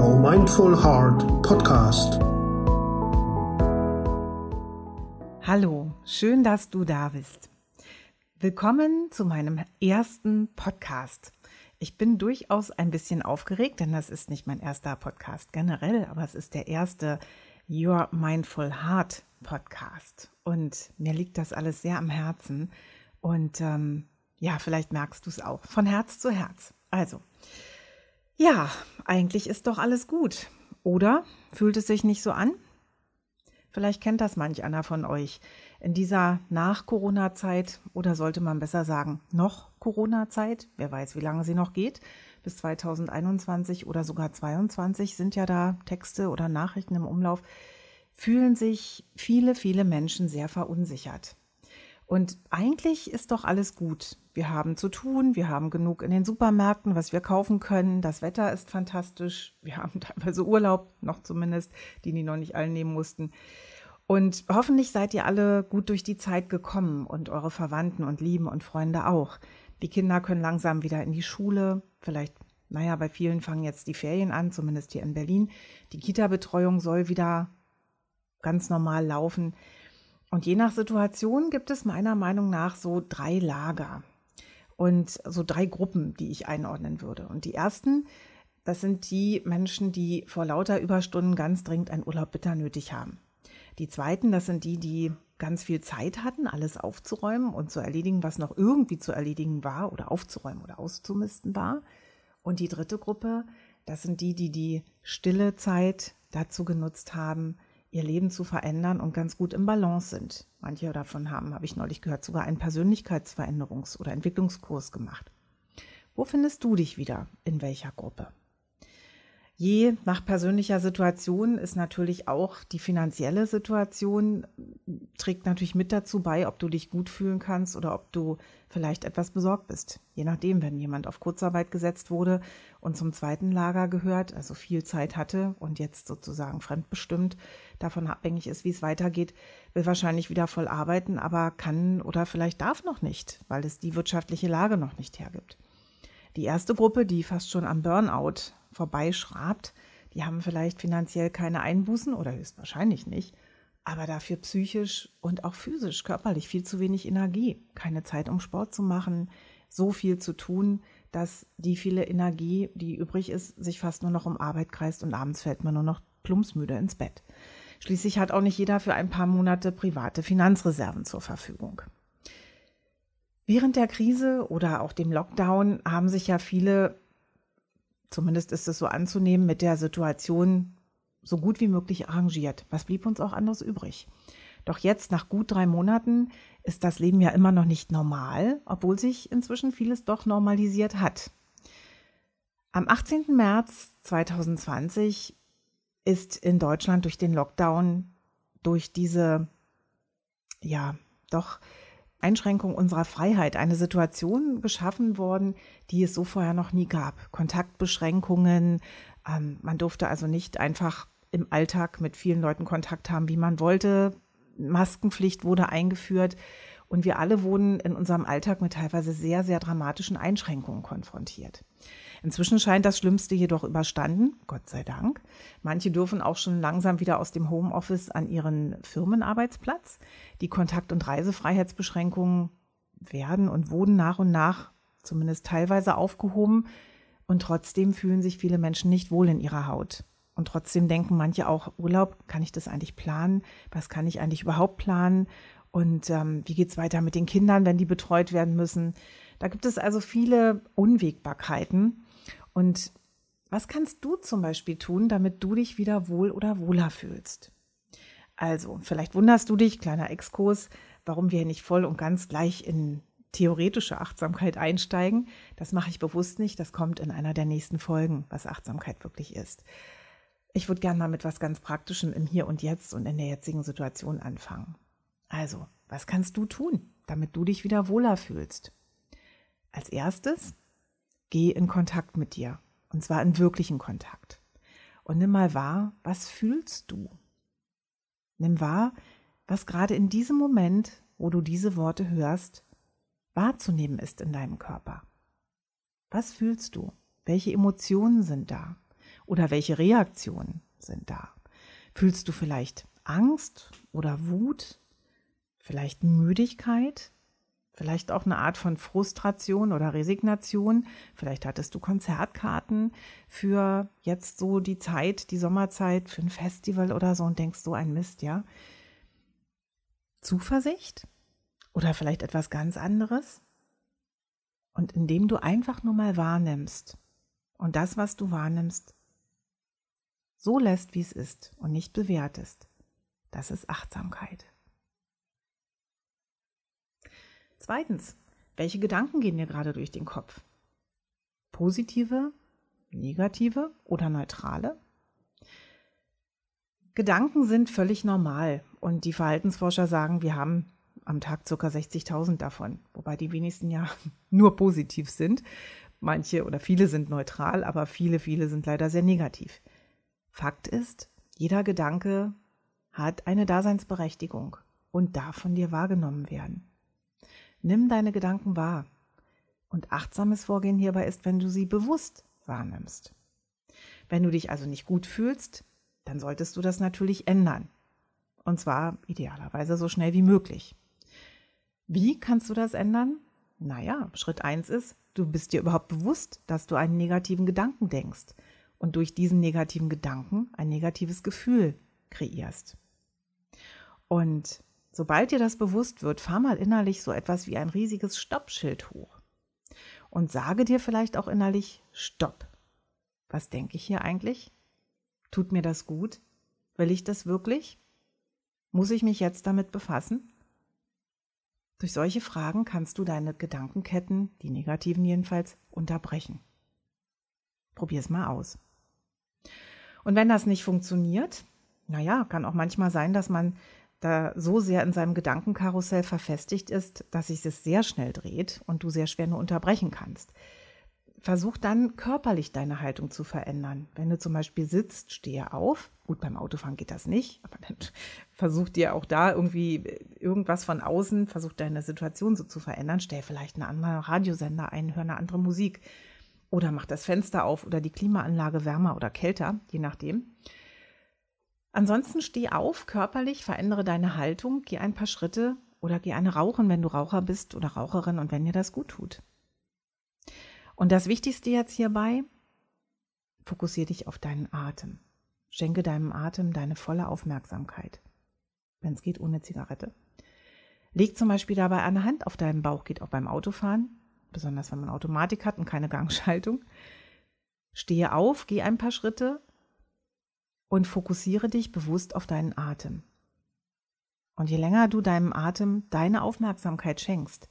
Your Mindful Heart Podcast. Hallo, schön, dass du da bist. Willkommen zu meinem ersten Podcast. Ich bin durchaus ein bisschen aufgeregt, denn das ist nicht mein erster Podcast generell, aber es ist der erste Your Mindful Heart Podcast. Und mir liegt das alles sehr am Herzen. Und ähm, ja, vielleicht merkst du es auch. Von Herz zu Herz. Also, ja, eigentlich ist doch alles gut. Oder fühlt es sich nicht so an? Vielleicht kennt das manch einer von euch. In dieser Nach-Corona-Zeit oder sollte man besser sagen, noch Corona-Zeit, wer weiß, wie lange sie noch geht, bis 2021 oder sogar 2022 sind ja da Texte oder Nachrichten im Umlauf, fühlen sich viele, viele Menschen sehr verunsichert. Und eigentlich ist doch alles gut. Wir haben zu tun, wir haben genug in den Supermärkten, was wir kaufen können. Das Wetter ist fantastisch. Wir haben teilweise Urlaub, noch zumindest, die die noch nicht alle nehmen mussten. Und hoffentlich seid ihr alle gut durch die Zeit gekommen und eure Verwandten und Lieben und Freunde auch. Die Kinder können langsam wieder in die Schule. Vielleicht, naja, bei vielen fangen jetzt die Ferien an, zumindest hier in Berlin. Die Kita-Betreuung soll wieder ganz normal laufen. Und je nach Situation gibt es meiner Meinung nach so drei Lager und so drei Gruppen, die ich einordnen würde. Und die ersten, das sind die Menschen, die vor lauter Überstunden ganz dringend einen Urlaub bitter nötig haben. Die zweiten, das sind die, die ganz viel Zeit hatten, alles aufzuräumen und zu erledigen, was noch irgendwie zu erledigen war oder aufzuräumen oder auszumisten war. Und die dritte Gruppe, das sind die, die die stille Zeit dazu genutzt haben, ihr Leben zu verändern und ganz gut im Balance sind. Manche davon haben, habe ich neulich gehört, sogar einen Persönlichkeitsveränderungs- oder Entwicklungskurs gemacht. Wo findest du dich wieder? In welcher Gruppe? Je nach persönlicher Situation ist natürlich auch die finanzielle Situation, trägt natürlich mit dazu bei, ob du dich gut fühlen kannst oder ob du vielleicht etwas besorgt bist. Je nachdem, wenn jemand auf Kurzarbeit gesetzt wurde und zum zweiten Lager gehört, also viel Zeit hatte und jetzt sozusagen fremdbestimmt davon abhängig ist, wie es weitergeht, will wahrscheinlich wieder voll arbeiten, aber kann oder vielleicht darf noch nicht, weil es die wirtschaftliche Lage noch nicht hergibt. Die erste Gruppe, die fast schon am Burnout vorbeischrabt, die haben vielleicht finanziell keine Einbußen oder höchstwahrscheinlich nicht, aber dafür psychisch und auch physisch, körperlich viel zu wenig Energie, keine Zeit, um Sport zu machen, so viel zu tun, dass die viele Energie, die übrig ist, sich fast nur noch um Arbeit kreist und abends fällt man nur noch plumpsmüde ins Bett. Schließlich hat auch nicht jeder für ein paar Monate private Finanzreserven zur Verfügung. Während der Krise oder auch dem Lockdown haben sich ja viele zumindest ist es so anzunehmen, mit der Situation so gut wie möglich arrangiert. Was blieb uns auch anderes übrig? Doch jetzt, nach gut drei Monaten, ist das Leben ja immer noch nicht normal, obwohl sich inzwischen vieles doch normalisiert hat. Am 18. März 2020 ist in Deutschland durch den Lockdown, durch diese, ja, doch Einschränkung unserer Freiheit eine Situation geschaffen worden, die es so vorher noch nie gab. Kontaktbeschränkungen. Ähm, man durfte also nicht einfach im Alltag mit vielen Leuten Kontakt haben, wie man wollte. Maskenpflicht wurde eingeführt. Und wir alle wurden in unserem Alltag mit teilweise sehr, sehr dramatischen Einschränkungen konfrontiert. Inzwischen scheint das Schlimmste jedoch überstanden, Gott sei Dank. Manche dürfen auch schon langsam wieder aus dem Homeoffice an ihren Firmenarbeitsplatz. Die Kontakt- und Reisefreiheitsbeschränkungen werden und wurden nach und nach zumindest teilweise aufgehoben. Und trotzdem fühlen sich viele Menschen nicht wohl in ihrer Haut. Und trotzdem denken manche auch, Urlaub, kann ich das eigentlich planen? Was kann ich eigentlich überhaupt planen? Und ähm, wie geht's weiter mit den Kindern, wenn die betreut werden müssen? Da gibt es also viele Unwägbarkeiten. Und was kannst du zum Beispiel tun, damit du dich wieder wohl oder wohler fühlst? Also, vielleicht wunderst du dich, kleiner Exkurs, warum wir nicht voll und ganz gleich in theoretische Achtsamkeit einsteigen. Das mache ich bewusst nicht. Das kommt in einer der nächsten Folgen, was Achtsamkeit wirklich ist. Ich würde gerne mal mit was ganz Praktischem im Hier und Jetzt und in der jetzigen Situation anfangen. Also, was kannst du tun, damit du dich wieder wohler fühlst? Als erstes, Geh in Kontakt mit dir. Und zwar in wirklichen Kontakt. Und nimm mal wahr, was fühlst du? Nimm wahr, was gerade in diesem Moment, wo du diese Worte hörst, wahrzunehmen ist in deinem Körper. Was fühlst du? Welche Emotionen sind da? Oder welche Reaktionen sind da? Fühlst du vielleicht Angst oder Wut? Vielleicht Müdigkeit? Vielleicht auch eine Art von Frustration oder Resignation. Vielleicht hattest du Konzertkarten für jetzt so die Zeit, die Sommerzeit, für ein Festival oder so und denkst so ein Mist, ja. Zuversicht? Oder vielleicht etwas ganz anderes? Und indem du einfach nur mal wahrnimmst und das, was du wahrnimmst, so lässt, wie es ist und nicht bewertest, das ist Achtsamkeit. Zweitens, welche Gedanken gehen dir gerade durch den Kopf? Positive, negative oder neutrale? Gedanken sind völlig normal und die Verhaltensforscher sagen, wir haben am Tag ca. 60.000 davon, wobei die wenigsten ja nur positiv sind. Manche oder viele sind neutral, aber viele, viele sind leider sehr negativ. Fakt ist, jeder Gedanke hat eine Daseinsberechtigung und darf von dir wahrgenommen werden. Nimm deine Gedanken wahr. Und achtsames Vorgehen hierbei ist, wenn du sie bewusst wahrnimmst. Wenn du dich also nicht gut fühlst, dann solltest du das natürlich ändern. Und zwar idealerweise so schnell wie möglich. Wie kannst du das ändern? Naja, Schritt eins ist, du bist dir überhaupt bewusst, dass du einen negativen Gedanken denkst und durch diesen negativen Gedanken ein negatives Gefühl kreierst. Und sobald dir das bewusst wird, fahr mal innerlich so etwas wie ein riesiges Stoppschild hoch und sage dir vielleicht auch innerlich Stopp. Was denke ich hier eigentlich? Tut mir das gut? Will ich das wirklich? Muss ich mich jetzt damit befassen? Durch solche Fragen kannst du deine Gedankenketten, die negativen jedenfalls, unterbrechen. Probier es mal aus. Und wenn das nicht funktioniert, naja, kann auch manchmal sein, dass man da so sehr in seinem Gedankenkarussell verfestigt ist, dass sich es sehr schnell dreht und du sehr schwer nur unterbrechen kannst. Versuch dann körperlich deine Haltung zu verändern. Wenn du zum Beispiel sitzt, stehe auf. Gut, beim Autofahren geht das nicht, aber dann versuch dir auch da irgendwie irgendwas von außen, versuch deine Situation so zu verändern. Stell vielleicht einen anderen Radiosender ein, hör eine andere Musik oder mach das Fenster auf oder die Klimaanlage wärmer oder kälter, je nachdem. Ansonsten steh auf, körperlich, verändere deine Haltung, geh ein paar Schritte oder geh eine rauchen, wenn du Raucher bist oder Raucherin und wenn dir das gut tut. Und das Wichtigste jetzt hierbei, fokussiere dich auf deinen Atem. Schenke deinem Atem deine volle Aufmerksamkeit. Wenn es geht, ohne Zigarette. Leg zum Beispiel dabei eine Hand auf deinen Bauch, geht auch beim Autofahren besonders wenn man Automatik hat und keine Gangschaltung. Stehe auf, geh ein paar Schritte und fokussiere dich bewusst auf deinen Atem. Und je länger du deinem Atem deine Aufmerksamkeit schenkst,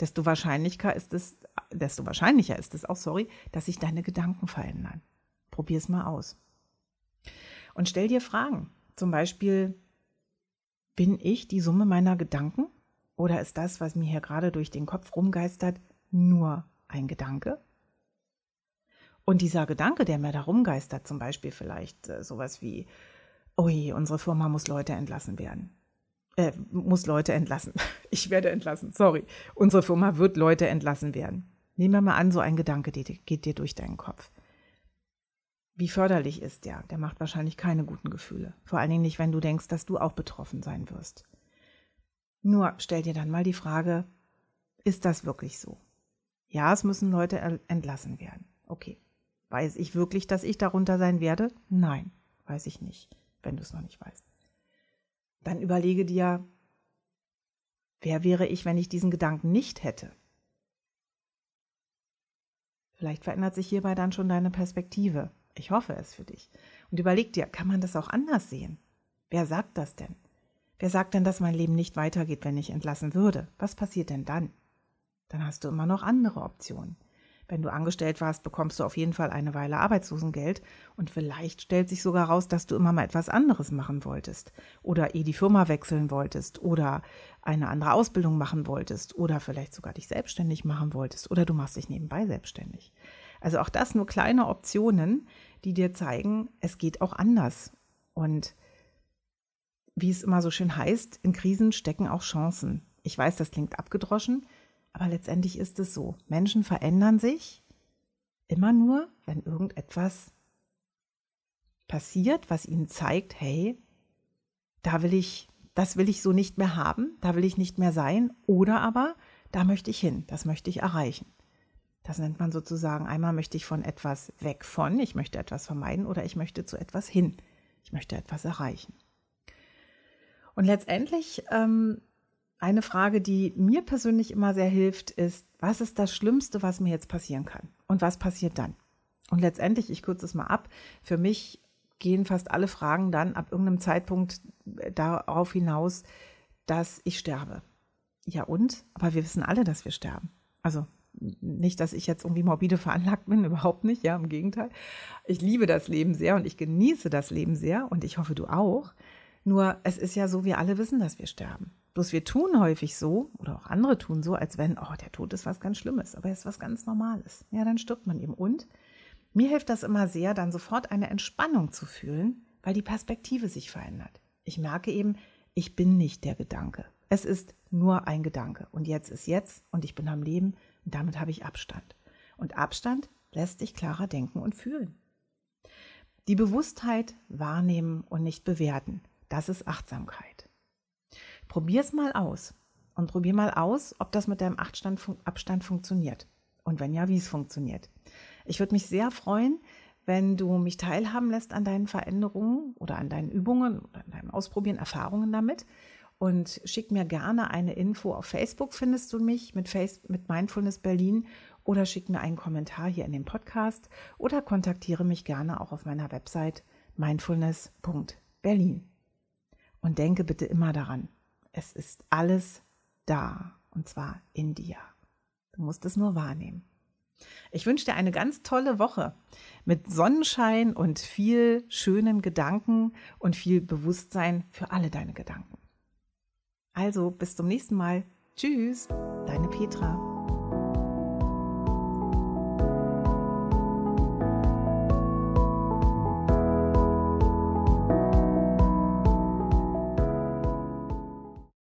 desto wahrscheinlicher ist es, desto wahrscheinlicher ist es auch, sorry, dass sich deine Gedanken verändern. Probier es mal aus. Und stell dir Fragen. Zum Beispiel, bin ich die Summe meiner Gedanken? Oder ist das, was mir hier gerade durch den Kopf rumgeistert, nur ein Gedanke. Und dieser Gedanke, der mir da rumgeistert, zum Beispiel vielleicht äh, sowas wie, ui, unsere Firma muss Leute entlassen werden. Äh, muss Leute entlassen. Ich werde entlassen, sorry. Unsere Firma wird Leute entlassen werden. Nehmen wir mal an, so ein Gedanke geht dir durch deinen Kopf. Wie förderlich ist der? Der macht wahrscheinlich keine guten Gefühle. Vor allen Dingen nicht, wenn du denkst, dass du auch betroffen sein wirst. Nur stell dir dann mal die Frage, ist das wirklich so? Ja, es müssen Leute entlassen werden. Okay. Weiß ich wirklich, dass ich darunter sein werde? Nein, weiß ich nicht, wenn du es noch nicht weißt. Dann überlege dir, wer wäre ich, wenn ich diesen Gedanken nicht hätte? Vielleicht verändert sich hierbei dann schon deine Perspektive. Ich hoffe es für dich. Und überleg dir, kann man das auch anders sehen? Wer sagt das denn? Wer sagt denn, dass mein Leben nicht weitergeht, wenn ich entlassen würde? Was passiert denn dann? dann hast du immer noch andere Optionen. Wenn du angestellt warst, bekommst du auf jeden Fall eine Weile Arbeitslosengeld und vielleicht stellt sich sogar raus, dass du immer mal etwas anderes machen wolltest oder eh die Firma wechseln wolltest oder eine andere Ausbildung machen wolltest oder vielleicht sogar dich selbstständig machen wolltest oder du machst dich nebenbei selbstständig. Also auch das nur kleine Optionen, die dir zeigen, es geht auch anders. Und wie es immer so schön heißt, in Krisen stecken auch Chancen. Ich weiß, das klingt abgedroschen, aber letztendlich ist es so. Menschen verändern sich immer nur, wenn irgendetwas passiert, was ihnen zeigt, hey, da will ich, das will ich so nicht mehr haben, da will ich nicht mehr sein, oder aber da möchte ich hin, das möchte ich erreichen. Das nennt man sozusagen, einmal möchte ich von etwas weg von, ich möchte etwas vermeiden oder ich möchte zu etwas hin, ich möchte etwas erreichen. Und letztendlich ähm, eine Frage, die mir persönlich immer sehr hilft, ist, was ist das Schlimmste, was mir jetzt passieren kann? Und was passiert dann? Und letztendlich, ich kürze es mal ab, für mich gehen fast alle Fragen dann ab irgendeinem Zeitpunkt äh, darauf hinaus, dass ich sterbe. Ja und? Aber wir wissen alle, dass wir sterben. Also nicht, dass ich jetzt irgendwie morbide veranlagt bin, überhaupt nicht, ja, im Gegenteil. Ich liebe das Leben sehr und ich genieße das Leben sehr und ich hoffe, du auch. Nur es ist ja so, wir alle wissen, dass wir sterben. Bloß wir tun häufig so, oder auch andere tun so, als wenn, oh, der Tod ist was ganz Schlimmes, aber er ist was ganz Normales. Ja, dann stirbt man eben. Und mir hilft das immer sehr, dann sofort eine Entspannung zu fühlen, weil die Perspektive sich verändert. Ich merke eben, ich bin nicht der Gedanke. Es ist nur ein Gedanke. Und jetzt ist jetzt und ich bin am Leben und damit habe ich Abstand. Und Abstand lässt dich klarer denken und fühlen. Die Bewusstheit wahrnehmen und nicht bewerten, das ist Achtsamkeit. Probier es mal aus und probier mal aus, ob das mit deinem Abstand, Abstand funktioniert. Und wenn ja, wie es funktioniert. Ich würde mich sehr freuen, wenn du mich teilhaben lässt an deinen Veränderungen oder an deinen Übungen oder an deinem Ausprobieren, Erfahrungen damit und schick mir gerne eine Info. Auf Facebook findest du mich mit, Face mit Mindfulness Berlin oder schick mir einen Kommentar hier in dem Podcast oder kontaktiere mich gerne auch auf meiner Website mindfulness.berlin. Und denke bitte immer daran, es ist alles da und zwar in dir. Du musst es nur wahrnehmen. Ich wünsche dir eine ganz tolle Woche mit Sonnenschein und viel schönen Gedanken und viel Bewusstsein für alle deine Gedanken. Also bis zum nächsten Mal. Tschüss, deine Petra.